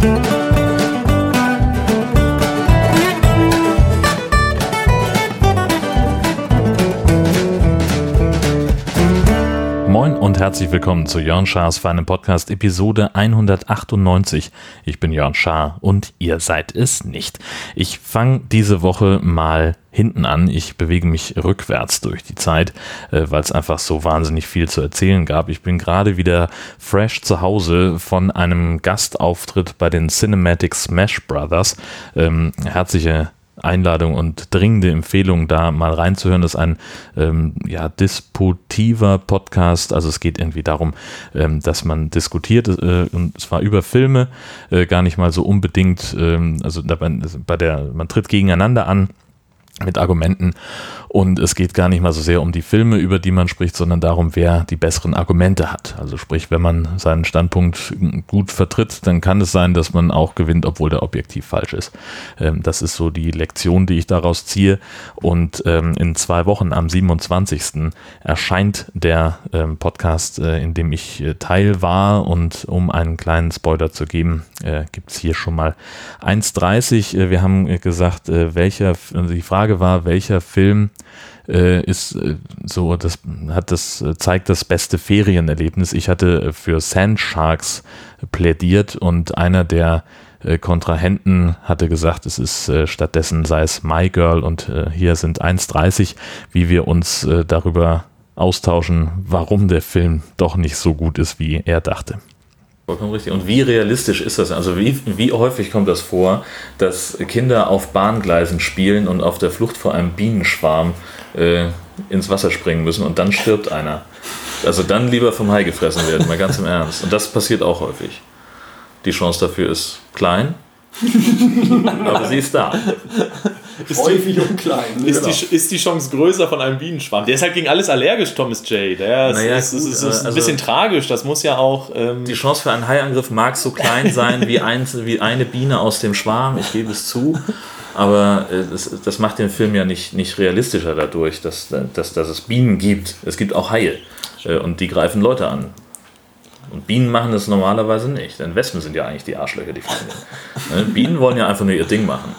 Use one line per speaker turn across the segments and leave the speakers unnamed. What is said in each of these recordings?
Thank you. Und herzlich willkommen zu Jörn Schars feinem Podcast Episode 198. Ich bin Jörn Schaar und ihr seid es nicht. Ich fange diese Woche mal hinten an. Ich bewege mich rückwärts durch die Zeit, äh, weil es einfach so wahnsinnig viel zu erzählen gab. Ich bin gerade wieder fresh zu Hause von einem Gastauftritt bei den Cinematic Smash Brothers. Ähm, herzliche Einladung und dringende Empfehlung, da mal reinzuhören. Das ist ein ähm, ja, disputiver Podcast. Also es geht irgendwie darum, ähm, dass man diskutiert, äh, und zwar über Filme, äh, gar nicht mal so unbedingt, ähm, also dabei, bei der, man tritt gegeneinander an mit Argumenten und es geht gar nicht mal so sehr um die Filme, über die man spricht, sondern darum, wer die besseren Argumente hat. Also sprich, wenn man seinen Standpunkt gut vertritt, dann kann es sein, dass man auch gewinnt, obwohl der objektiv falsch ist. Ähm, das ist so die Lektion, die ich daraus ziehe. Und ähm, in zwei Wochen am 27. erscheint der ähm, Podcast, äh, in dem ich äh, Teil war. Und um einen kleinen Spoiler zu geben, äh, gibt es hier schon mal 1,30. Wir haben gesagt, welcher, also die Frage war, welcher Film äh, ist äh, so, das hat das, äh, zeigt das beste Ferienerlebnis. Ich hatte für Sand Sharks plädiert und einer der äh, Kontrahenten hatte gesagt, es ist äh, stattdessen sei es My Girl und äh, hier sind 1,30, wie wir uns darüber austauschen, warum der Film doch nicht so gut ist, wie er dachte.
Vollkommen richtig. Und wie realistisch ist das? Also wie, wie häufig kommt das vor, dass Kinder auf Bahngleisen spielen und auf der Flucht vor einem Bienenschwarm äh, ins Wasser springen müssen und dann stirbt einer? Also dann lieber vom Hai gefressen werden, mal ganz im Ernst. Und das passiert auch häufig. Die Chance dafür ist klein, aber sie ist da.
Ist häufig die, und klein.
Ist, genau. die, ist die Chance größer von einem Bienenschwarm? Der ist halt gegen alles allergisch, Thomas J. Der naja, ist, ist, ist, ist, ein also bisschen tragisch. Das muss ja auch. Ähm die Chance für einen Haiangriff mag so klein sein wie, ein, wie eine Biene aus dem Schwarm. Ich gebe es zu. Aber äh, das, das macht den Film ja nicht, nicht realistischer dadurch, dass, dass, dass es Bienen gibt. Es gibt auch Haie. Äh, und die greifen Leute an. Und Bienen machen das normalerweise nicht, denn Wespen sind ja eigentlich die Arschlöcher, die fliegen. Ne? Bienen wollen ja einfach nur ihr Ding machen.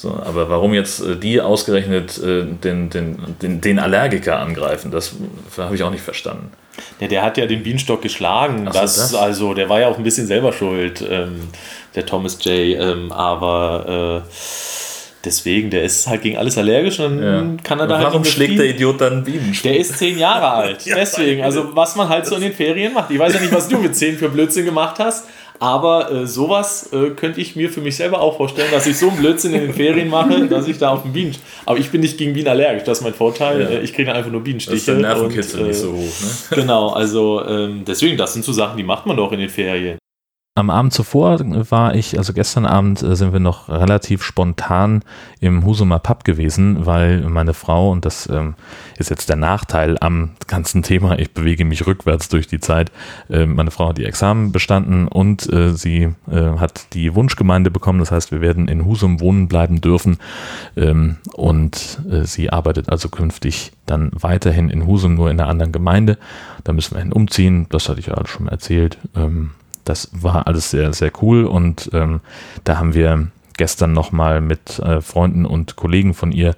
So, aber warum jetzt äh, die ausgerechnet äh, den, den, den, den, Allergiker angreifen, das habe ich auch nicht verstanden.
Ja, der hat ja den Bienenstock geschlagen. So, das, das, Also, der war ja auch ein bisschen selber schuld, ähm, der Thomas J. Ähm, aber äh, deswegen, der ist halt gegen alles allergisch und ja. kann er da halt.
Warum schlägt der Idiot dann Bienenstock?
Der ist zehn Jahre alt. deswegen, also was man halt so in den Ferien macht. Ich weiß ja nicht, was du mit zehn für Blödsinn gemacht hast. Aber äh, sowas äh, könnte ich mir für mich selber auch vorstellen, dass ich so einen Blödsinn in den Ferien mache, dass ich da auf den Bienen. Aber ich bin nicht gegen Bienen allergisch, das ist mein Vorteil. Ja. Äh, ich kriege einfach nur Bienenstiche. Das ist der
Nervenkitzel und, nicht so hoch.
Ne? Genau, also ähm, deswegen, das sind so Sachen, die macht man doch in den Ferien.
Am Abend zuvor war ich, also gestern Abend äh, sind wir noch relativ spontan im Husumer Pub gewesen, weil meine Frau, und das ähm, ist jetzt der Nachteil am ganzen Thema, ich bewege mich rückwärts durch die Zeit, äh, meine Frau hat die Examen bestanden und äh, sie äh, hat die Wunschgemeinde bekommen, das heißt, wir werden in Husum wohnen bleiben dürfen ähm, und äh, sie arbeitet also künftig dann weiterhin in Husum, nur in einer anderen Gemeinde. Da müssen wir hin umziehen, das hatte ich ja schon mal erzählt. Ähm, das war alles sehr, sehr cool und ähm, da haben wir gestern nochmal mit äh, Freunden und Kollegen von ihr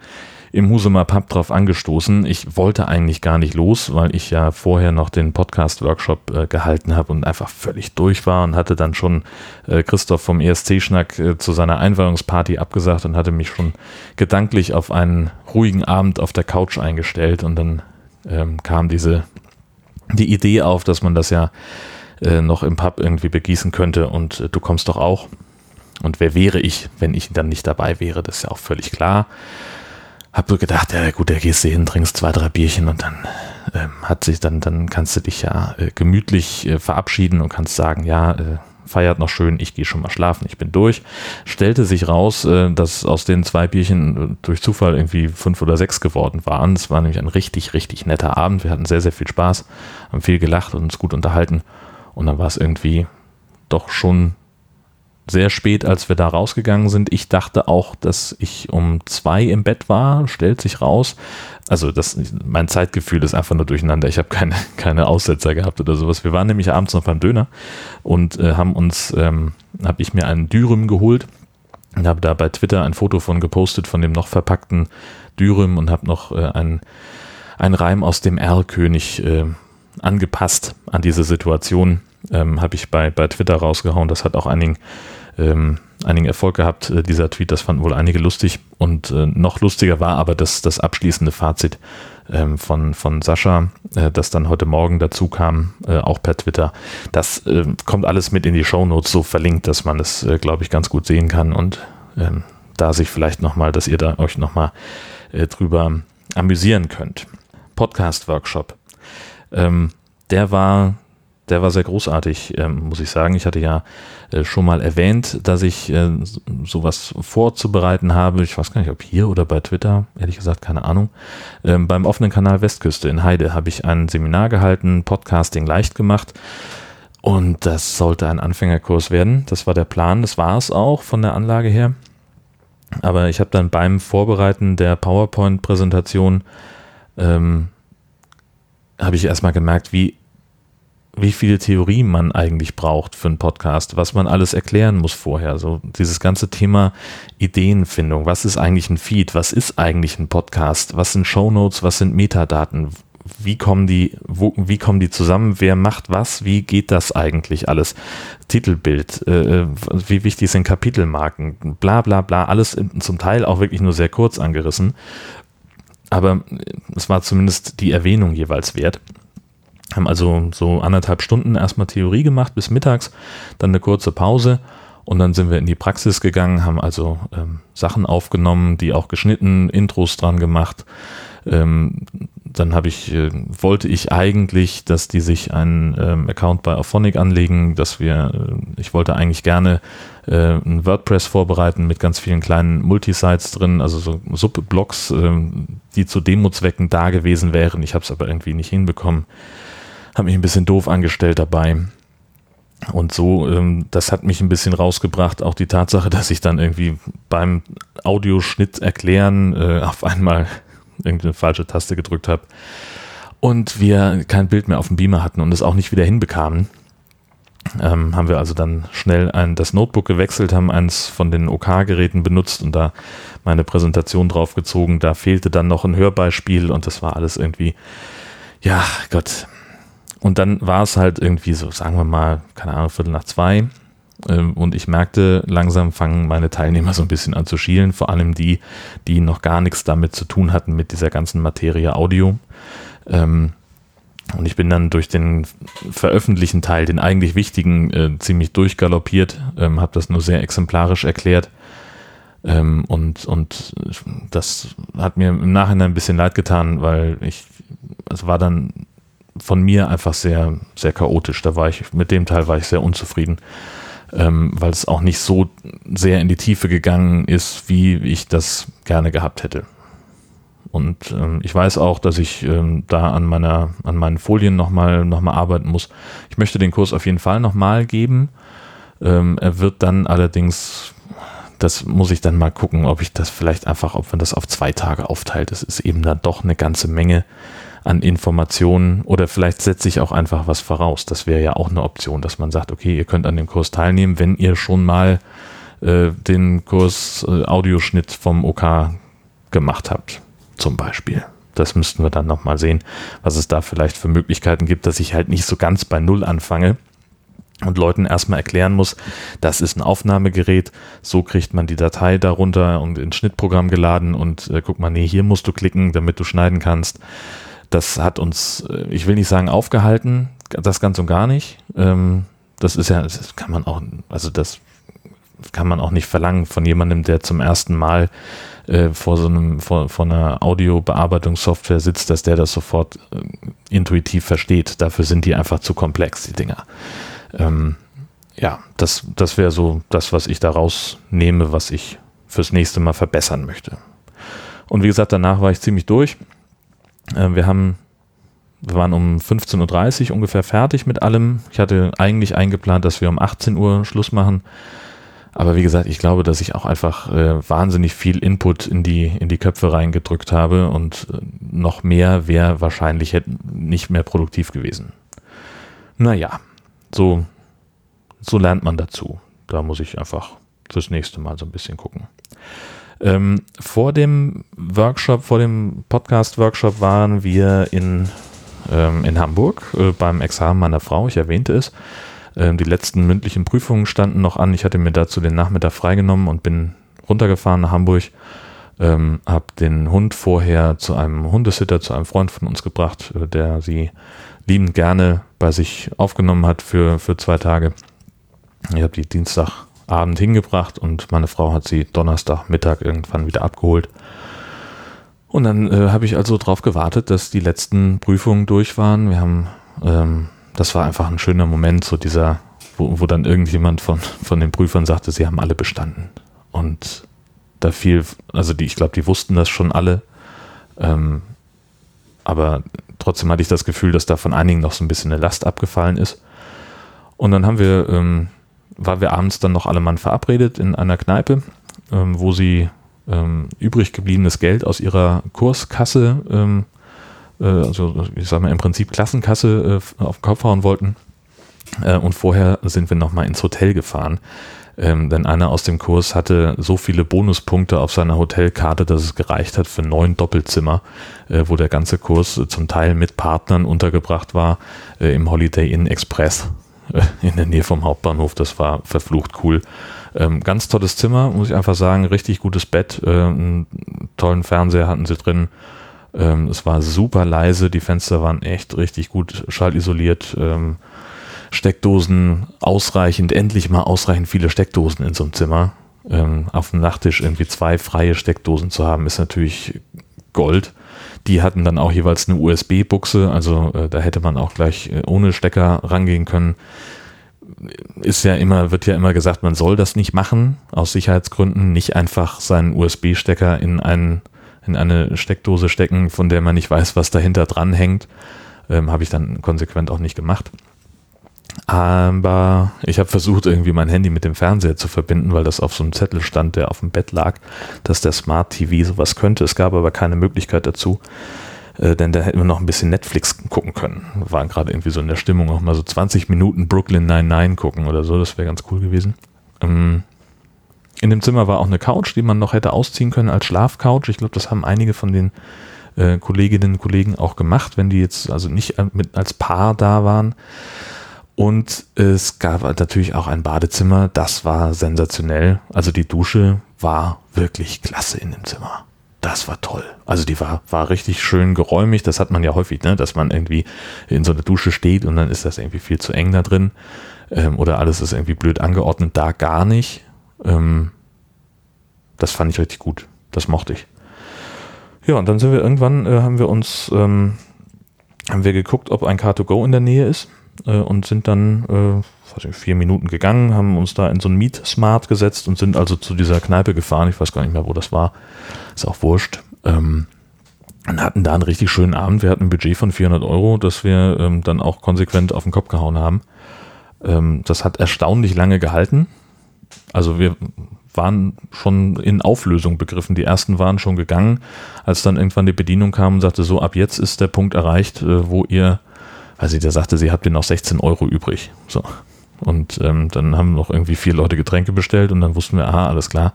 im Husumer Pub drauf angestoßen. Ich wollte eigentlich gar nicht los, weil ich ja vorher noch den Podcast-Workshop äh, gehalten habe und einfach völlig durch war und hatte dann schon äh, Christoph vom ESC-Schnack äh, zu seiner Einweihungsparty abgesagt und hatte mich schon gedanklich auf einen ruhigen Abend auf der Couch eingestellt und dann ähm, kam diese die Idee auf, dass man das ja äh, noch im Pub irgendwie begießen könnte und äh, du kommst doch auch. Und wer wäre ich, wenn ich dann nicht dabei wäre? Das ist ja auch völlig klar. Hab so gedacht, ja gut, da gehst du hin, trinkst zwei, drei Bierchen und dann ähm, hat sich dann, dann kannst du dich ja äh, gemütlich äh, verabschieden und kannst sagen, ja, äh, feiert noch schön, ich gehe schon mal schlafen, ich bin durch. Stellte sich raus, äh, dass aus den zwei Bierchen durch Zufall irgendwie fünf oder sechs geworden waren. Es war nämlich ein richtig, richtig netter Abend. Wir hatten sehr, sehr viel Spaß, haben viel gelacht und uns gut unterhalten. Und dann war es irgendwie doch schon sehr spät, als wir da rausgegangen sind. Ich dachte auch, dass ich um zwei im Bett war, stellt sich raus. Also das, mein Zeitgefühl ist einfach nur durcheinander. Ich habe keine, keine Aussetzer gehabt oder sowas. Wir waren nämlich abends noch beim Döner und äh, haben uns ähm, habe ich mir einen Dürüm geholt und habe da bei Twitter ein Foto von gepostet von dem noch verpackten Dürüm und habe noch äh, ein, ein Reim aus dem Erlkönig äh, angepasst an diese Situation. Ähm, habe ich bei, bei Twitter rausgehauen. Das hat auch einigen, ähm, einigen Erfolg gehabt, äh, dieser Tweet. Das fanden wohl einige lustig. Und äh, noch lustiger war aber das, das abschließende Fazit ähm, von, von Sascha, äh, das dann heute Morgen dazu kam, äh, auch per Twitter. Das äh, kommt alles mit in die Shownotes so verlinkt, dass man es, äh, glaube ich, ganz gut sehen kann und ähm, da sich vielleicht nochmal, dass ihr da euch nochmal äh, drüber amüsieren könnt. Podcast-Workshop. Ähm, der war der war sehr großartig, ähm, muss ich sagen. Ich hatte ja äh, schon mal erwähnt, dass ich äh, sowas vorzubereiten habe. Ich weiß gar nicht, ob hier oder bei Twitter, ehrlich gesagt, keine Ahnung. Ähm, beim offenen Kanal Westküste in Heide habe ich ein Seminar gehalten, Podcasting leicht gemacht. Und das sollte ein Anfängerkurs werden. Das war der Plan. Das war es auch von der Anlage her. Aber ich habe dann beim Vorbereiten der PowerPoint-Präsentation ähm, habe ich erstmal gemerkt, wie wie viele Theorien man eigentlich braucht für einen Podcast, was man alles erklären muss vorher. So dieses ganze Thema Ideenfindung. Was ist eigentlich ein Feed? Was ist eigentlich ein Podcast? Was sind Shownotes? Was sind Metadaten? Wie kommen die, wo, wie kommen die zusammen? Wer macht was? Wie geht das eigentlich alles? Titelbild, äh, wie wichtig sind Kapitelmarken? Bla bla bla. Alles zum Teil auch wirklich nur sehr kurz angerissen. Aber es war zumindest die Erwähnung jeweils wert haben also so anderthalb Stunden erstmal Theorie gemacht bis mittags, dann eine kurze Pause und dann sind wir in die Praxis gegangen, haben also ähm, Sachen aufgenommen, die auch geschnitten, Intros dran gemacht. Ähm, dann habe ich, äh, wollte ich eigentlich, dass die sich einen ähm, Account bei Auphonic anlegen, dass wir, äh, ich wollte eigentlich gerne äh, ein WordPress vorbereiten mit ganz vielen kleinen Multisites drin, also so Subblogs, äh, die zu Demo-Zwecken da gewesen wären. Ich habe es aber irgendwie nicht hinbekommen habe mich ein bisschen doof angestellt dabei. Und so, ähm, das hat mich ein bisschen rausgebracht, auch die Tatsache, dass ich dann irgendwie beim Audioschnitt erklären äh, auf einmal irgendeine falsche Taste gedrückt habe und wir kein Bild mehr auf dem Beamer hatten und es auch nicht wieder hinbekamen. Ähm, haben wir also dann schnell ein, das Notebook gewechselt, haben eins von den OK-Geräten benutzt und da meine Präsentation draufgezogen. Da fehlte dann noch ein Hörbeispiel und das war alles irgendwie, ja, Gott, und dann war es halt irgendwie so, sagen wir mal, keine Ahnung, Viertel nach zwei. Ähm, und ich merkte, langsam fangen meine Teilnehmer so ein bisschen an zu schielen, vor allem die, die noch gar nichts damit zu tun hatten mit dieser ganzen Materie Audio. Ähm, und ich bin dann durch den veröffentlichten Teil, den eigentlich wichtigen, äh, ziemlich durchgaloppiert, ähm, habe das nur sehr exemplarisch erklärt. und, und das hat mir im Nachhinein ein bisschen leid getan, weil ich, es war dann von mir einfach sehr, sehr chaotisch. Da war ich, mit dem Teil war ich sehr unzufrieden, ähm, weil es auch nicht so sehr in die Tiefe gegangen ist, wie ich das gerne gehabt hätte. Und ähm, ich weiß auch, dass ich ähm, da an meiner, an meinen Folien nochmal noch mal arbeiten muss. Ich möchte den Kurs auf jeden Fall nochmal geben. Ähm, er wird dann allerdings, das muss ich dann mal gucken, ob ich das vielleicht einfach, ob man das auf zwei Tage aufteilt. Das ist eben dann doch eine ganze Menge an Informationen oder vielleicht setze ich auch einfach was voraus. Das wäre ja auch eine Option, dass man sagt, okay, ihr könnt an dem Kurs teilnehmen, wenn ihr schon mal äh, den Kurs äh, Audioschnitt vom OK gemacht habt, zum Beispiel. Das müssten wir dann nochmal sehen, was es da vielleicht für Möglichkeiten gibt, dass ich halt nicht so ganz bei Null anfange und Leuten erstmal erklären muss, das ist ein Aufnahmegerät, so kriegt man die Datei darunter und ins Schnittprogramm geladen und äh, guck mal, nee, hier musst du klicken, damit du schneiden kannst das hat uns, äh, ich will nicht sagen aufgehalten, das ganz und gar nicht. Ähm, das ist ja, das kann man auch, also das kann man auch nicht verlangen von jemandem, der zum ersten Mal äh, vor so einem, vor, vor einer Audiobearbeitungssoftware sitzt, dass der das sofort äh, intuitiv versteht. Dafür sind die einfach zu komplex, die Dinger. Ähm, ja, das, das wäre so das, was ich daraus nehme, was ich fürs nächste Mal verbessern möchte. Und wie gesagt, danach war ich ziemlich durch. Äh, wir haben, wir waren um 15.30 Uhr ungefähr fertig mit allem. Ich hatte eigentlich eingeplant, dass wir um 18 Uhr Schluss machen. Aber wie gesagt, ich glaube, dass ich auch einfach äh, wahnsinnig viel Input in die, in die Köpfe reingedrückt habe und äh, noch mehr wäre wahrscheinlich nicht mehr produktiv gewesen. Naja, so, so lernt man dazu. da muss ich einfach fürs nächste Mal so ein bisschen gucken. Ähm, vor dem Workshop, vor dem Podcast-Workshop waren wir in, ähm, in Hamburg äh, beim Examen meiner Frau. Ich erwähnte es. Ähm, die letzten mündlichen Prüfungen standen noch an. Ich hatte mir dazu den Nachmittag freigenommen und bin runtergefahren nach Hamburg. Ähm, habe den Hund vorher zu einem Hundesitter, zu einem Freund von uns gebracht, äh, der sie liebend gerne bei sich aufgenommen hat für, für zwei Tage. Ich habe die Dienstag Abend hingebracht und meine Frau hat sie Donnerstagmittag irgendwann wieder abgeholt. Und dann äh, habe ich also darauf gewartet, dass die letzten Prüfungen durch waren. Wir haben, ähm, das war einfach ein schöner Moment, so dieser, wo, wo dann irgendjemand von, von den Prüfern sagte, sie haben alle bestanden. Und da fiel, also die, ich glaube, die wussten das schon alle. Ähm, aber trotzdem hatte ich das Gefühl, dass da von einigen noch so ein bisschen eine Last abgefallen ist. Und dann haben wir ähm, waren wir abends dann noch alle Mann verabredet in einer Kneipe, ähm, wo sie ähm, übrig gebliebenes Geld aus ihrer Kurskasse, ähm, äh, also ich sag mal im Prinzip Klassenkasse äh, auf den Kopf hauen wollten. Äh, und vorher sind wir nochmal ins Hotel gefahren. Ähm, denn einer aus dem Kurs hatte so viele Bonuspunkte auf seiner Hotelkarte, dass es gereicht hat für neun Doppelzimmer, äh, wo der ganze Kurs zum Teil mit Partnern untergebracht war äh, im Holiday Inn Express. in der Nähe vom Hauptbahnhof. Das war verflucht cool. Ähm, ganz tolles Zimmer, muss ich einfach sagen. Richtig gutes Bett. Äh, einen tollen Fernseher hatten sie drin. Ähm, es war super leise. Die Fenster waren echt richtig gut schallisoliert. Ähm, Steckdosen ausreichend, endlich mal ausreichend viele Steckdosen in so einem Zimmer. Ähm, auf dem Nachttisch irgendwie zwei freie Steckdosen zu haben, ist natürlich Gold. Die hatten dann auch jeweils eine USB-Buchse, also äh, da hätte man auch gleich äh, ohne Stecker rangehen können. Ist ja immer, wird ja immer gesagt, man soll das nicht machen, aus Sicherheitsgründen, nicht einfach seinen USB-Stecker in, einen, in eine Steckdose stecken, von der man nicht weiß, was dahinter dran hängt. Ähm, Habe ich dann konsequent auch nicht gemacht. Aber ich habe versucht, irgendwie mein Handy mit dem Fernseher zu verbinden, weil das auf so einem Zettel stand, der auf dem Bett lag, dass der Smart TV sowas könnte. Es gab aber keine Möglichkeit dazu, äh, denn da hätten wir noch ein bisschen Netflix gucken können. Wir waren gerade irgendwie so in der Stimmung, auch mal so 20 Minuten Brooklyn 99 gucken oder so. Das wäre ganz cool gewesen. Ähm, in dem Zimmer war auch eine Couch, die man noch hätte ausziehen können als Schlafcouch. Ich glaube, das haben einige von den äh, Kolleginnen und Kollegen auch gemacht, wenn die jetzt also nicht äh, als Paar da waren. Und es gab natürlich auch ein Badezimmer, das war sensationell. Also die Dusche war wirklich klasse in dem Zimmer. Das war toll. Also die war, war richtig schön geräumig. Das hat man ja häufig, ne? dass man irgendwie in so einer Dusche steht und dann ist das irgendwie viel zu eng da drin. Ähm, oder alles ist irgendwie blöd angeordnet. Da gar nicht. Ähm, das fand ich richtig gut. Das mochte ich. Ja, und dann sind wir irgendwann, äh, haben wir uns, ähm, haben wir geguckt, ob ein Car2Go in der Nähe ist äh, und sind dann äh, vier Minuten gegangen, haben uns da in so ein Meet Smart gesetzt und sind also zu dieser Kneipe gefahren. Ich weiß gar nicht mehr, wo das war. Ist auch wurscht. Ähm, und hatten da einen richtig schönen Abend. Wir hatten ein Budget von 400 Euro, das wir ähm, dann auch konsequent auf den Kopf gehauen haben. Ähm, das hat erstaunlich lange gehalten. Also wir waren schon in Auflösung begriffen. Die ersten waren schon gegangen, als dann irgendwann die Bedienung kam und sagte, so ab jetzt ist der Punkt erreicht, äh, wo ihr also der sagte, sie habt ihr noch 16 Euro übrig. So. Und ähm, dann haben noch irgendwie vier Leute Getränke bestellt und dann wussten wir, aha, alles klar,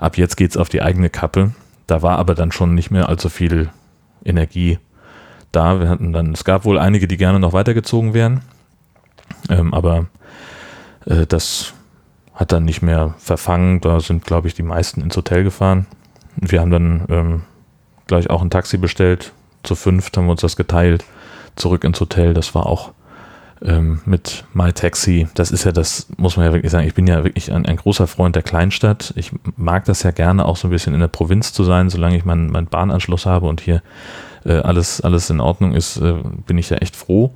ab jetzt geht's auf die eigene Kappe. Da war aber dann schon nicht mehr allzu viel Energie da. Wir hatten dann, es gab wohl einige, die gerne noch weitergezogen wären, ähm, aber äh, das hat dann nicht mehr verfangen. Da sind, glaube ich, die meisten ins Hotel gefahren. Wir haben dann ähm, gleich auch ein Taxi bestellt. Zu fünft haben wir uns das geteilt zurück ins Hotel. Das war auch ähm, mit MyTaxi. Das ist ja das, muss man ja wirklich sagen. Ich bin ja wirklich ein, ein, großer Freund der Kleinstadt. Ich mag das ja gerne, auch so ein bisschen in der Provinz zu sein, solange ich meinen mein Bahnanschluss habe und hier äh, alles, alles in Ordnung ist, äh, bin ich ja echt froh.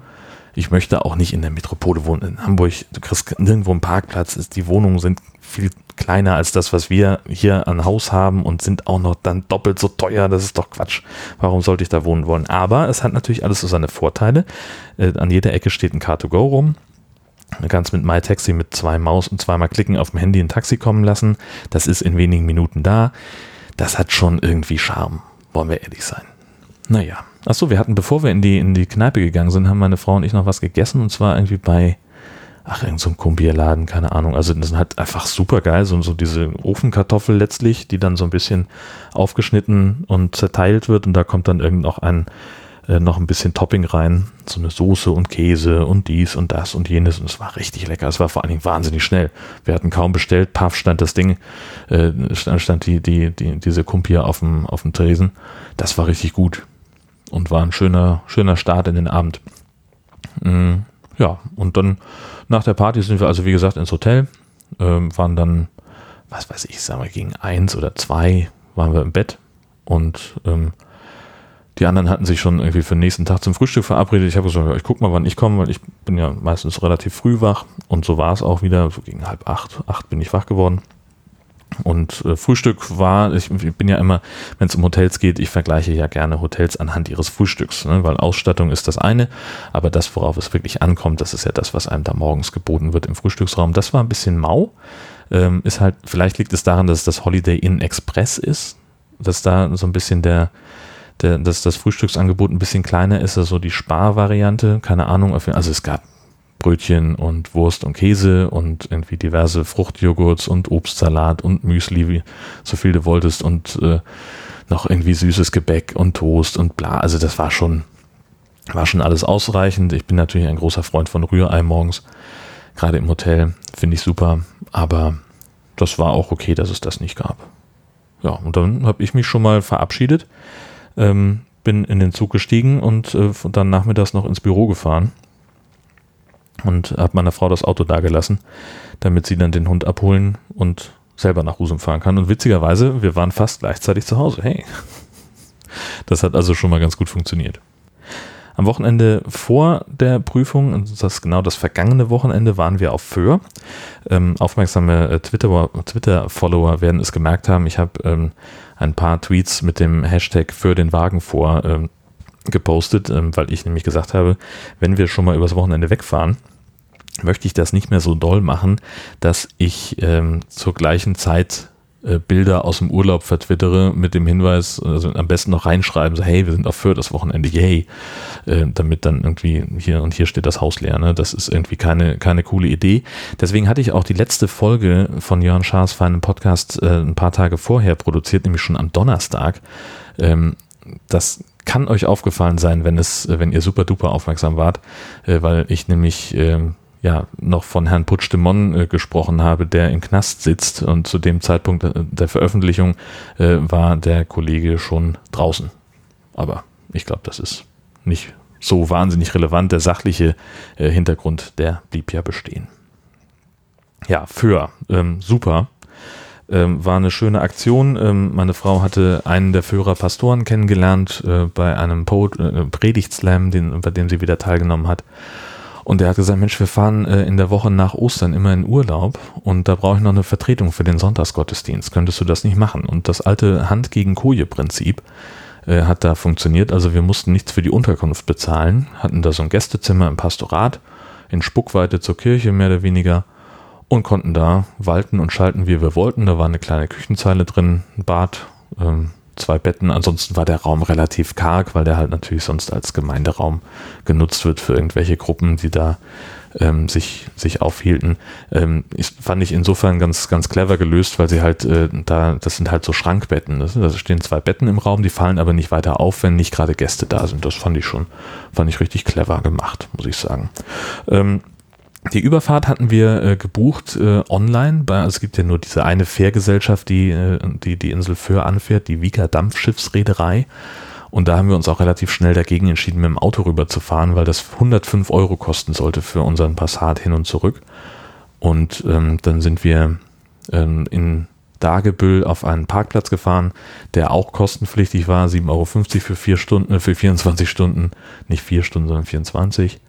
Ich möchte auch nicht in der Metropole wohnen. In Hamburg, du kriegst nirgendwo einen Parkplatz, ist, die Wohnungen sind viel kleiner als das, was wir hier an Haus haben und sind auch noch dann doppelt so teuer. Das ist doch Quatsch. Warum sollte ich da wohnen wollen? Aber es hat natürlich alles so seine Vorteile. Äh, an jeder Ecke steht ein Car2Go rum. Du kannst mit MyTaxi mit zwei Maus und zweimal klicken auf dem Handy ein Taxi kommen lassen. Das ist in wenigen Minuten da. Das hat schon irgendwie Charme. Wollen wir ehrlich sein. Naja. Achso, wir hatten, bevor wir in die, in die Kneipe gegangen sind, haben meine Frau und ich noch was gegessen und zwar irgendwie bei ach, irgend so Kumbierladen, keine Ahnung. Also das ist halt einfach super geil, so, so diese Ofenkartoffel letztlich, die dann so ein bisschen aufgeschnitten und zerteilt wird und da kommt dann irgend noch ein äh, noch ein bisschen Topping rein, so eine Soße und Käse und dies und das und jenes und es war richtig lecker. Es war vor allen Dingen wahnsinnig schnell. Wir hatten kaum bestellt, paff stand das Ding, äh, stand, stand die, die, die, diese Kumpier auf dem, auf dem Tresen. Das war richtig gut und war ein schöner, schöner Start in den Abend. Mm, ja, und dann nach der Party sind wir also wie gesagt ins Hotel, ähm, waren dann, was weiß ich, sagen wir gegen eins oder zwei waren wir im Bett und ähm, die anderen hatten sich schon irgendwie für den nächsten Tag zum Frühstück verabredet. Ich habe gesagt, ich guck mal, wann ich komme, weil ich bin ja meistens relativ früh wach. Und so war es auch wieder. So gegen halb acht, acht bin ich wach geworden. Und äh, Frühstück war, ich, ich, bin ja immer, wenn es um Hotels geht, ich vergleiche ja gerne Hotels anhand ihres Frühstücks, ne? weil Ausstattung ist das eine, aber das, worauf es wirklich ankommt, das ist ja das, was einem da morgens geboten wird im Frühstücksraum. Das war ein bisschen mau. Ähm, ist halt, vielleicht liegt es daran, dass es das Holiday Inn Express ist, dass da so ein bisschen der, der, dass das Frühstücksangebot ein bisschen kleiner ist, also die Sparvariante, keine Ahnung, also es gab Brötchen und Wurst und Käse und irgendwie diverse Fruchtjoghurts und Obstsalat und Müsli, so viel du wolltest und äh, noch irgendwie süßes Gebäck und Toast und bla. Also das war schon, war schon alles ausreichend. Ich bin natürlich ein großer Freund von Rührei morgens, gerade im Hotel, finde ich super, aber das war auch okay, dass es das nicht gab. Ja, und dann habe ich mich schon mal verabschiedet ähm, bin in den Zug gestiegen und äh, dann nachmittags noch ins Büro gefahren und habe meiner Frau das Auto dagelassen, damit sie dann den Hund abholen und selber nach Husum fahren kann. Und witzigerweise, wir waren fast gleichzeitig zu Hause. Hey, das hat also schon mal ganz gut funktioniert. Am Wochenende vor der Prüfung, das genau das vergangene Wochenende, waren wir auf Föhr. Ähm, aufmerksame äh, Twitter-Follower Twitter werden es gemerkt haben. Ich habe ähm, ein paar Tweets mit dem Hashtag für den Wagen vor ähm, gepostet, ähm, weil ich nämlich gesagt habe, wenn wir schon mal übers Wochenende wegfahren, möchte ich das nicht mehr so doll machen, dass ich ähm, zur gleichen Zeit äh, Bilder aus dem Urlaub vertwittere mit dem Hinweis, also am besten noch reinschreiben, so hey, wir sind auf Fürth das Wochenende, yay, äh, damit dann irgendwie hier und hier steht das Haus leer, ne? das ist irgendwie keine, keine coole Idee. Deswegen hatte ich auch die letzte Folge von Jörn Schaas feinem Podcast äh, ein paar Tage vorher produziert, nämlich schon am Donnerstag. Ähm, das kann euch aufgefallen sein, wenn es, wenn ihr super duper aufmerksam wart, äh, weil ich nämlich ähm, ja noch von Herrn Puigdemont äh, gesprochen habe, der im Knast sitzt und zu dem Zeitpunkt äh, der Veröffentlichung äh, war der Kollege schon draußen. Aber ich glaube, das ist nicht so wahnsinnig relevant. Der sachliche äh, Hintergrund, der blieb ja bestehen. Ja, für ähm, super. Ähm, war eine schöne Aktion. Ähm, meine Frau hatte einen der Führer Pastoren kennengelernt äh, bei einem äh, Predigtslam, den, bei dem sie wieder teilgenommen hat. Und er hat gesagt, Mensch, wir fahren äh, in der Woche nach Ostern immer in Urlaub und da brauche ich noch eine Vertretung für den Sonntagsgottesdienst. Könntest du das nicht machen? Und das alte Hand gegen Koje Prinzip äh, hat da funktioniert. Also wir mussten nichts für die Unterkunft bezahlen, hatten da so ein Gästezimmer im Pastorat in Spuckweite zur Kirche mehr oder weniger und konnten da walten und schalten, wie wir wollten. Da war eine kleine Küchenzeile drin, ein Bad, ähm, zwei Betten. Ansonsten war der Raum relativ karg, weil der halt natürlich sonst als Gemeinderaum genutzt wird für irgendwelche Gruppen, die da ähm, sich, sich aufhielten. Ähm, ich, fand ich insofern ganz, ganz clever gelöst, weil sie halt äh, da, das sind halt so Schrankbetten. Da stehen zwei Betten im Raum, die fallen aber nicht weiter auf, wenn nicht gerade Gäste da sind. Das fand ich schon, fand ich richtig clever gemacht, muss ich sagen. Ähm, die Überfahrt hatten wir äh, gebucht äh, online. Bei, also es gibt ja nur diese eine Fährgesellschaft, die, äh, die die Insel Föhr anfährt, die Vika Dampfschiffsreederei. Und da haben wir uns auch relativ schnell dagegen entschieden, mit dem Auto rüber zu fahren, weil das 105 Euro kosten sollte für unseren Passat hin und zurück. Und ähm, dann sind wir ähm, in Dagebüll auf einen Parkplatz gefahren, der auch kostenpflichtig war, 7,50 Euro für vier Stunden, äh, für 24 Stunden, nicht vier Stunden, sondern 24.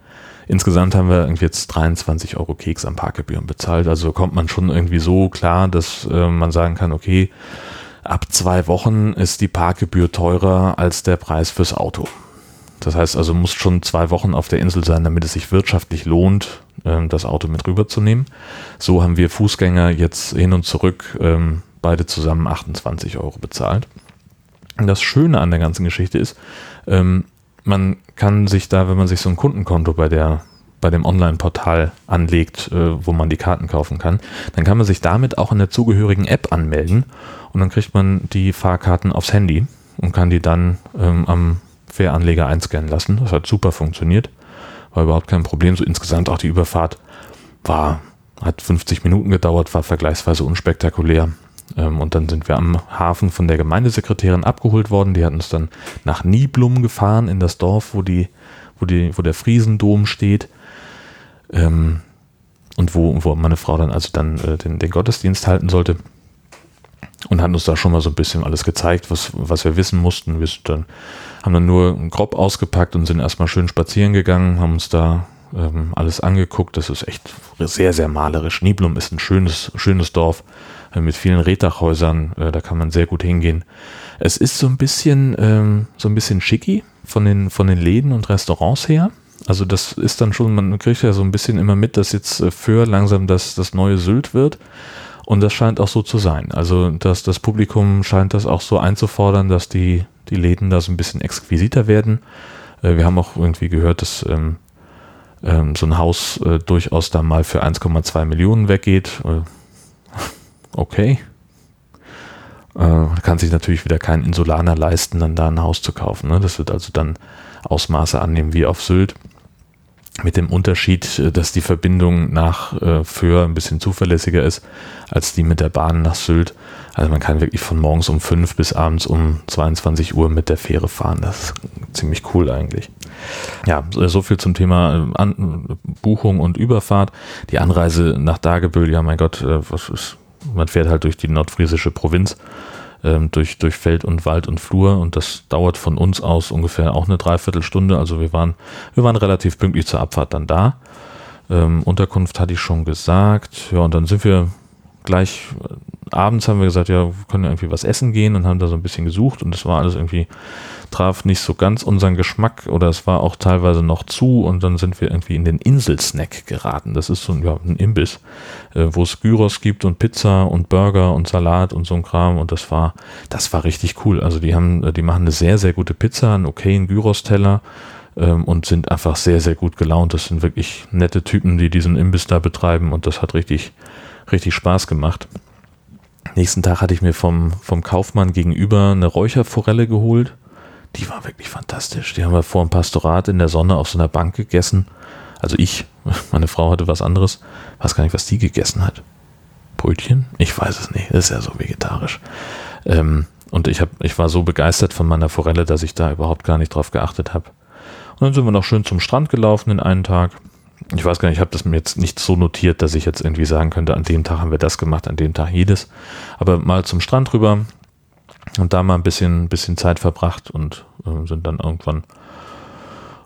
Insgesamt haben wir irgendwie jetzt 23 Euro Keks an Parkgebühren bezahlt. Also kommt man schon irgendwie so klar, dass äh, man sagen kann, okay, ab zwei Wochen ist die Parkgebühr teurer als der Preis fürs Auto. Das heißt also, muss schon zwei Wochen auf der Insel sein, damit es sich wirtschaftlich lohnt, äh, das Auto mit rüberzunehmen. So haben wir Fußgänger jetzt hin und zurück ähm, beide zusammen 28 Euro bezahlt. Das Schöne an der ganzen Geschichte ist, ähm, man kann sich da, wenn man sich so ein Kundenkonto bei der bei dem Online-Portal anlegt, äh, wo man die Karten kaufen kann, dann kann man sich damit auch in der zugehörigen App anmelden und dann kriegt man die Fahrkarten aufs Handy und kann die dann ähm, am Fähranleger einscannen lassen. Das hat super funktioniert, war überhaupt kein Problem. So insgesamt auch die Überfahrt war, hat 50 Minuten gedauert, war vergleichsweise unspektakulär. Ähm, und dann sind wir am Hafen von der Gemeindesekretärin abgeholt worden. Die hat uns dann nach Niblum gefahren, in das Dorf, wo, die, wo, die, wo der Friesendom steht. Ähm, und wo, wo meine Frau dann also dann äh, den, den Gottesdienst halten sollte und hat uns da schon mal so ein bisschen alles gezeigt, was, was wir wissen mussten. Wir dann, haben dann nur grob ausgepackt und sind erstmal schön spazieren gegangen, haben uns da ähm, alles angeguckt. Das ist echt sehr, sehr malerisch. Niblum ist ein schönes, schönes Dorf mit vielen Reddachhäusern. Äh, da kann man sehr gut hingehen. Es ist so ein bisschen, ähm, so ein bisschen schicki von den, von den Läden und Restaurants her. Also das ist dann schon, man kriegt ja so ein bisschen immer mit, dass jetzt äh, für langsam das, das neue Sylt wird. Und das scheint auch so zu sein. Also dass das Publikum scheint das auch so einzufordern, dass die, die Läden da so ein bisschen exquisiter werden. Äh, wir haben auch irgendwie gehört, dass ähm, ähm, so ein Haus äh, durchaus da mal für 1,2 Millionen weggeht. Äh, okay. Äh, kann sich natürlich wieder kein Insulaner leisten, dann da ein Haus zu kaufen. Ne? Das wird also dann Ausmaße annehmen wie auf Sylt. Mit dem Unterschied, äh, dass die Verbindung nach äh, Föhr ein bisschen zuverlässiger ist als die mit der Bahn nach Sylt. Also man kann wirklich von morgens um 5 bis abends um 22 Uhr mit der Fähre fahren. Das ist ziemlich cool eigentlich. Ja, so viel zum Thema äh, Buchung und Überfahrt. Die Anreise nach Dagebüll, ja mein Gott, äh, was ist, man fährt halt durch die nordfriesische Provinz, ähm, durch, durch Feld und Wald und Flur und das dauert von uns aus ungefähr auch eine Dreiviertelstunde. Also wir waren, wir waren relativ pünktlich zur Abfahrt dann da. Ähm, Unterkunft hatte ich schon gesagt. Ja, und dann sind wir gleich abends haben wir gesagt, ja, wir können irgendwie was essen gehen und haben da so ein bisschen gesucht und das war alles irgendwie, traf nicht so ganz unseren Geschmack oder es war auch teilweise noch zu und dann sind wir irgendwie in den Inselsnack geraten. Das ist so ein, ja, ein Imbiss, äh, wo es Gyros gibt und Pizza und Burger und Salat und so ein Kram und das war, das war richtig cool. Also die haben, die machen eine sehr, sehr gute Pizza, einen okayen Gyros-Teller ähm, und sind einfach sehr, sehr gut gelaunt. Das sind wirklich nette Typen, die diesen Imbiss da betreiben und das hat richtig, richtig Spaß gemacht. Nächsten Tag hatte ich mir vom, vom Kaufmann gegenüber eine Räucherforelle geholt. Die war wirklich fantastisch. Die haben wir vor dem Pastorat in der Sonne auf so einer Bank gegessen. Also ich, meine Frau hatte was anderes. Ich weiß gar nicht, was die gegessen hat. Brötchen? Ich weiß es nicht. Das ist ja so vegetarisch. Ähm, und ich, hab, ich war so begeistert von meiner Forelle, dass ich da überhaupt gar nicht drauf geachtet habe. Und dann sind wir noch schön zum Strand gelaufen in einen Tag ich weiß gar nicht, ich habe das mir jetzt nicht so notiert, dass ich jetzt irgendwie sagen könnte, an dem Tag haben wir das gemacht, an dem Tag jedes. Aber mal zum Strand rüber und da mal ein bisschen, bisschen Zeit verbracht und äh, sind dann irgendwann,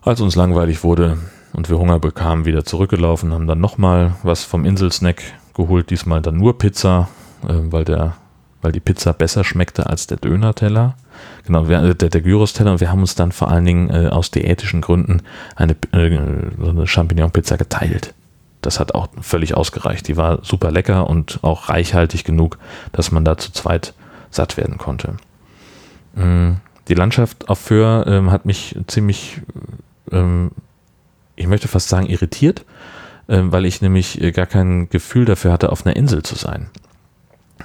als uns langweilig wurde und wir Hunger bekamen, wieder zurückgelaufen, haben dann nochmal was vom Inselsnack geholt, diesmal dann nur Pizza, äh, weil der, weil die Pizza besser schmeckte als der Döner-Teller. Genau, der, der Gyros-Teller und wir haben uns dann vor allen Dingen äh, aus diätischen Gründen eine, äh, so eine Champignon-Pizza geteilt. Das hat auch völlig ausgereicht. Die war super lecker und auch reichhaltig genug, dass man da zu zweit satt werden konnte. Mm, die Landschaft auf Föhr ähm, hat mich ziemlich, ähm, ich möchte fast sagen, irritiert, ähm, weil ich nämlich äh, gar kein Gefühl dafür hatte, auf einer Insel zu sein.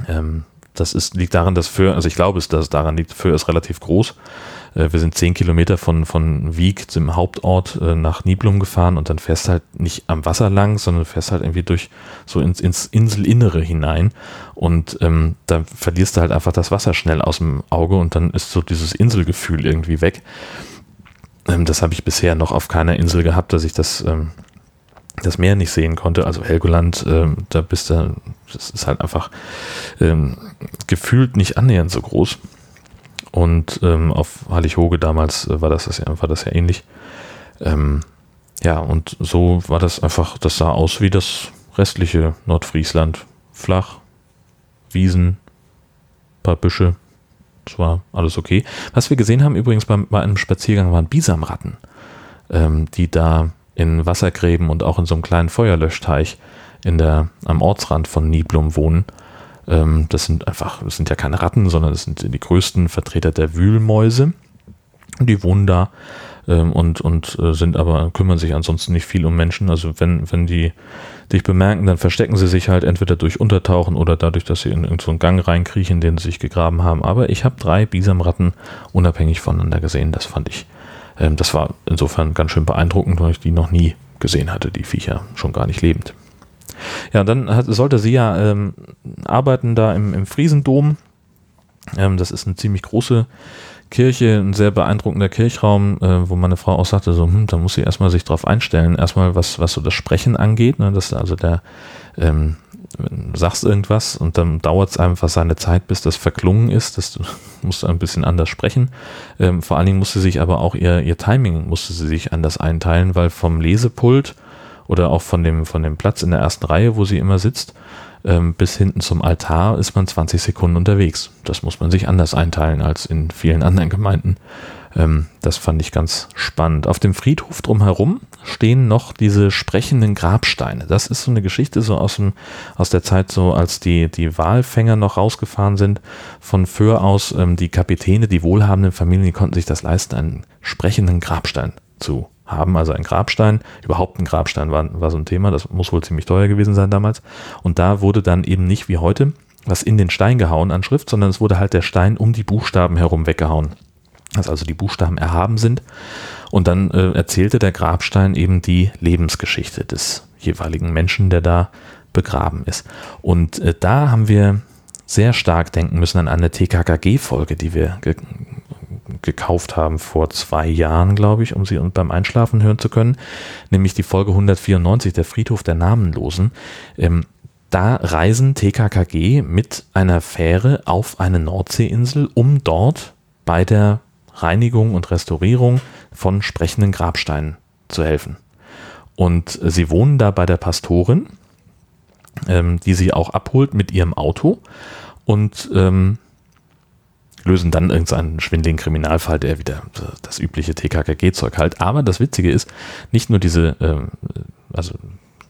Ähm, das ist, liegt daran, dass Föhr, also ich glaube es, dass es daran liegt, Föhr ist relativ groß. Äh, wir sind zehn Kilometer von, von Wieg zum Hauptort äh, nach Niblum gefahren und dann fährst halt nicht am Wasser lang, sondern fährst halt irgendwie durch so ins, ins Inselinnere hinein und ähm, da verlierst du halt einfach das Wasser schnell aus dem Auge und dann ist so dieses Inselgefühl irgendwie weg. Ähm, das habe ich bisher noch auf keiner Insel gehabt, dass ich das ähm, das Meer nicht sehen konnte. Also Helgoland, ähm, da bist du, das ist halt einfach ähm, gefühlt nicht annähernd so groß. Und ähm, auf Hallighoge damals äh, war, das, das ja, war das ja ähnlich. Ähm, ja, und so war das einfach, das sah aus wie das restliche Nordfriesland. Flach, Wiesen, paar Büsche. Das war alles okay. Was wir gesehen haben übrigens bei, bei einem Spaziergang waren Bisamratten, ähm, die da in Wassergräben und auch in so einem kleinen Feuerlöschteich in der, am Ortsrand von Niblum wohnen. Ähm, das sind einfach, das sind ja keine Ratten, sondern das sind die größten Vertreter der Wühlmäuse. Die wohnen da ähm, und, und äh, sind aber, kümmern sich ansonsten nicht viel um Menschen. Also wenn, wenn die dich bemerken, dann verstecken sie sich halt entweder durch Untertauchen oder dadurch, dass sie in irgendeinen so Gang reinkriechen, den sie sich gegraben haben. Aber ich habe drei Bisamratten unabhängig voneinander gesehen. Das fand ich, ähm, das war insofern ganz schön beeindruckend, weil ich die noch nie gesehen hatte, die Viecher schon gar nicht lebend. Ja, dann hat, sollte sie ja ähm, arbeiten da im, im Friesendom. Ähm, das ist eine ziemlich große Kirche, ein sehr beeindruckender Kirchraum, äh, wo meine Frau auch sagte, so, hm, da muss sie erstmal sich drauf einstellen, erstmal was, was so das Sprechen angeht, ne, dass also der, ähm, sagst irgendwas und dann dauert es einfach seine Zeit, bis das verklungen ist, das musst du ein bisschen anders sprechen. Ähm, vor allen Dingen musste sich aber auch ihr, ihr Timing musste sie sich anders einteilen, weil vom Lesepult oder auch von dem, von dem Platz in der ersten Reihe, wo sie immer sitzt, ähm, bis hinten zum Altar ist man 20 Sekunden unterwegs. Das muss man sich anders einteilen als in vielen anderen Gemeinden. Ähm, das fand ich ganz spannend. Auf dem Friedhof drumherum stehen noch diese sprechenden Grabsteine. Das ist so eine Geschichte so aus, dem, aus der Zeit, so als die, die Walfänger noch rausgefahren sind von Föhr aus. Ähm, die Kapitäne, die wohlhabenden Familien, die konnten sich das leisten, einen sprechenden Grabstein zu haben, also ein Grabstein, überhaupt ein Grabstein war, war so ein Thema, das muss wohl ziemlich teuer gewesen sein damals. Und da wurde dann eben nicht wie heute was in den Stein gehauen an Schrift, sondern es wurde halt der Stein um die Buchstaben herum weggehauen. Dass also die Buchstaben erhaben sind. Und dann äh, erzählte der Grabstein eben die Lebensgeschichte des jeweiligen Menschen, der da begraben ist. Und äh, da haben wir sehr stark denken müssen an eine TKKG-Folge, die wir gekauft haben vor zwei Jahren, glaube ich, um sie beim Einschlafen hören zu können, nämlich die Folge 194, der Friedhof der Namenlosen. Ähm, da reisen TKKG mit einer Fähre auf eine Nordseeinsel, um dort bei der Reinigung und Restaurierung von sprechenden Grabsteinen zu helfen. Und sie wohnen da bei der Pastorin, ähm, die sie auch abholt mit ihrem Auto. Und ähm, lösen dann irgendeinen schwindeligen Kriminalfall, der wieder das übliche TKKG-Zeug halt. Aber das Witzige ist, nicht nur diese, ähm, also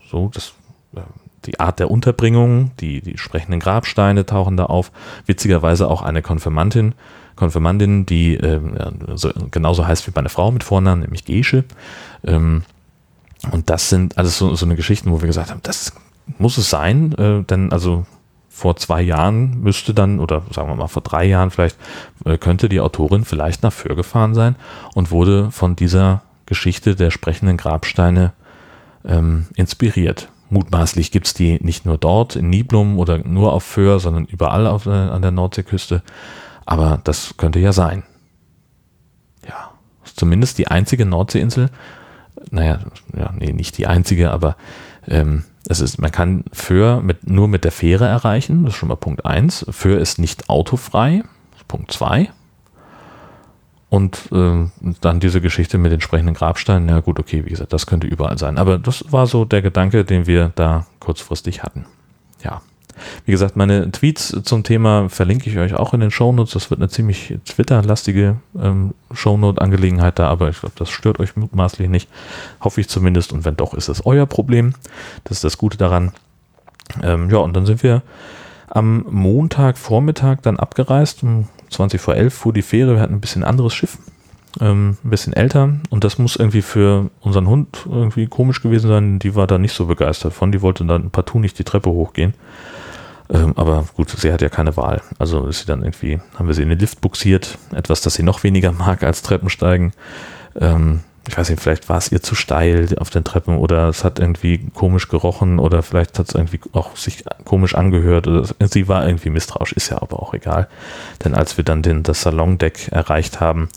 so, das, äh, die Art der Unterbringung, die, die sprechenden Grabsteine tauchen da auf. Witzigerweise auch eine Konfirmantin, Konfirmandin, die ähm, so, genauso heißt wie meine Frau mit Vornamen, nämlich Gesche. Ähm, und das sind alles so, so eine Geschichten, wo wir gesagt haben, das muss es sein, äh, denn also vor zwei Jahren müsste dann, oder sagen wir mal vor drei Jahren vielleicht, äh, könnte die Autorin vielleicht nach Föhr gefahren sein und wurde von dieser Geschichte der sprechenden Grabsteine ähm, inspiriert. Mutmaßlich gibt es die nicht nur dort in Niblum oder nur auf Föhr, sondern überall auf, äh, an der Nordseeküste. Aber das könnte ja sein. Ja, zumindest die einzige Nordseeinsel. Naja, ja, nee, nicht die einzige, aber ähm, es ist, man kann Föhr mit, nur mit der Fähre erreichen, das ist schon mal Punkt 1. Föhr ist nicht autofrei, Punkt 2. Und äh, dann diese Geschichte mit den sprechenden Grabsteinen, ja gut, okay, wie gesagt, das könnte überall sein. Aber das war so der Gedanke, den wir da kurzfristig hatten. Ja. Wie gesagt, meine Tweets zum Thema verlinke ich euch auch in den Shownotes. Das wird eine ziemlich Twitter-lastige ähm, Shownote-Angelegenheit da, aber ich glaube, das stört euch mutmaßlich nicht. Hoffe ich zumindest. Und wenn doch, ist es euer Problem. Das ist das Gute daran. Ähm, ja, und dann sind wir am Montagvormittag dann abgereist. Um 20 vor 11 fuhr die Fähre. Wir hatten ein bisschen anderes Schiff. Ähm, ein bisschen älter und das muss irgendwie für unseren Hund irgendwie komisch gewesen sein. Die war da nicht so begeistert von. Die wollte dann partout nicht die Treppe hochgehen. Ähm, aber gut, sie hat ja keine Wahl. Also ist sie dann irgendwie, haben wir sie in den Lift buxiert. Etwas, das sie noch weniger mag als Treppensteigen. Ähm, ich weiß nicht, vielleicht war es ihr zu steil auf den Treppen oder es hat irgendwie komisch gerochen oder vielleicht hat es irgendwie auch sich komisch angehört. Oder sie war irgendwie misstrauisch, ist ja aber auch egal. Denn als wir dann den, das Salondeck erreicht haben,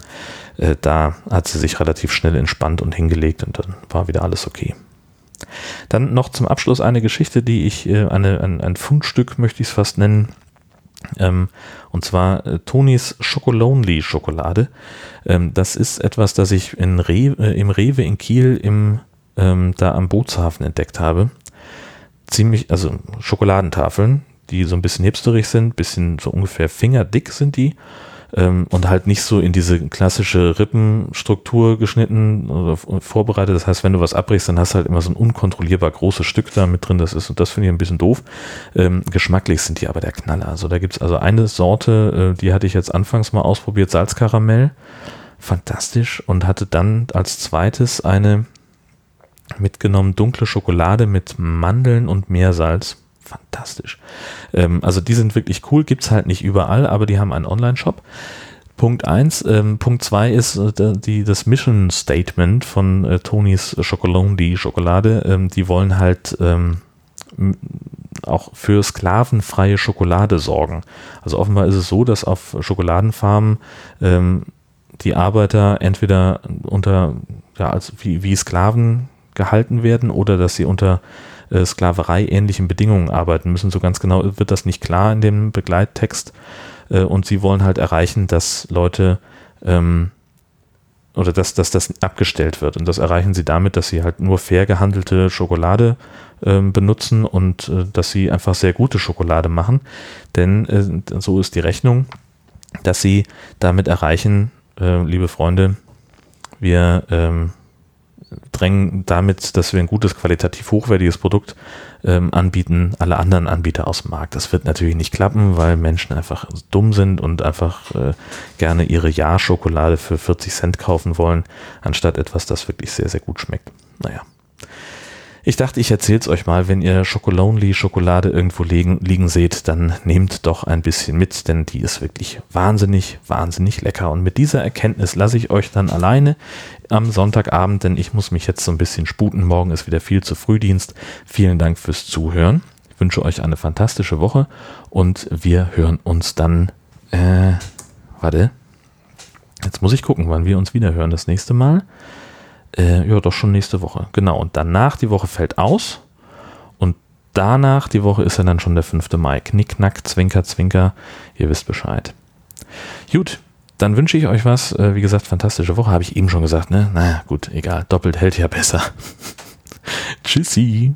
äh, da hat sie sich relativ schnell entspannt und hingelegt und dann war wieder alles okay. Dann noch zum Abschluss eine Geschichte, die ich, äh, eine, ein, ein Fundstück möchte ich es fast nennen. Ähm, und zwar äh, Tonis Chocolonely Schokolade. Ähm, das ist etwas, das ich in Rewe, äh, im Rewe in Kiel im, ähm, da am Bootshafen entdeckt habe. Ziemlich, also Schokoladentafeln, die so ein bisschen hipsterig sind, bisschen so ungefähr fingerdick sind die ähm, und halt nicht so in diese klassische Rippenstruktur geschnitten oder vorbereitet. Das heißt, wenn du was abbrichst, dann hast du halt immer so ein unkontrollierbar großes Stück da mit drin. Das ist und das finde ich ein bisschen doof. Ähm, geschmacklich sind die aber der Knaller. Also da gibt es also eine Sorte, äh, die hatte ich jetzt anfangs mal ausprobiert, Salzkaramell. fantastisch und hatte dann als zweites eine mitgenommen dunkle Schokolade mit Mandeln und Meersalz. Fantastisch. Ähm, also die sind wirklich cool, gibt es halt nicht überall, aber die haben einen Online-Shop. Punkt 1. Ähm, Punkt 2 ist äh, die, das Mission Statement von äh, Tonys Chocolone, die Schokolade. Ähm, die wollen halt ähm, auch für sklavenfreie Schokolade sorgen. Also offenbar ist es so, dass auf Schokoladenfarmen ähm, die Arbeiter entweder unter, ja, als wie, wie Sklaven gehalten werden oder dass sie unter äh, Sklaverei ähnlichen Bedingungen arbeiten müssen. So ganz genau wird das nicht klar in dem Begleittext. Äh, und sie wollen halt erreichen, dass Leute ähm, oder dass, dass das abgestellt wird. Und das erreichen sie damit, dass sie halt nur fair gehandelte Schokolade ähm, benutzen und äh, dass sie einfach sehr gute Schokolade machen. Denn äh, so ist die Rechnung, dass sie damit erreichen, äh, liebe Freunde, wir ähm, drängen damit, dass wir ein gutes, qualitativ hochwertiges Produkt ähm, anbieten, alle anderen Anbieter aus dem Markt. Das wird natürlich nicht klappen, weil Menschen einfach dumm sind und einfach äh, gerne ihre Ja-Schokolade für 40 Cent kaufen wollen, anstatt etwas, das wirklich sehr, sehr gut schmeckt. Naja. Ich dachte, ich erzähle es euch mal, wenn ihr Schokolonely Schokolade irgendwo liegen, liegen seht, dann nehmt doch ein bisschen mit, denn die ist wirklich wahnsinnig, wahnsinnig lecker. Und mit dieser Erkenntnis lasse ich euch dann alleine am Sonntagabend, denn ich muss mich jetzt so ein bisschen sputen. Morgen ist wieder viel zu Frühdienst. Vielen Dank fürs Zuhören. Ich wünsche euch eine fantastische Woche und wir hören uns dann, äh, warte, jetzt muss ich gucken, wann wir uns wieder hören das nächste Mal. Äh, ja, doch schon nächste Woche. Genau. Und danach die Woche fällt aus. Und danach die Woche ist ja dann schon der 5. Mai. Knick, knack, zwinker, zwinker. Ihr wisst Bescheid. Gut, dann wünsche ich euch was. Äh, wie gesagt, fantastische Woche, habe ich eben schon gesagt, ne? Naja, gut, egal. Doppelt hält ja besser. Tschüssi.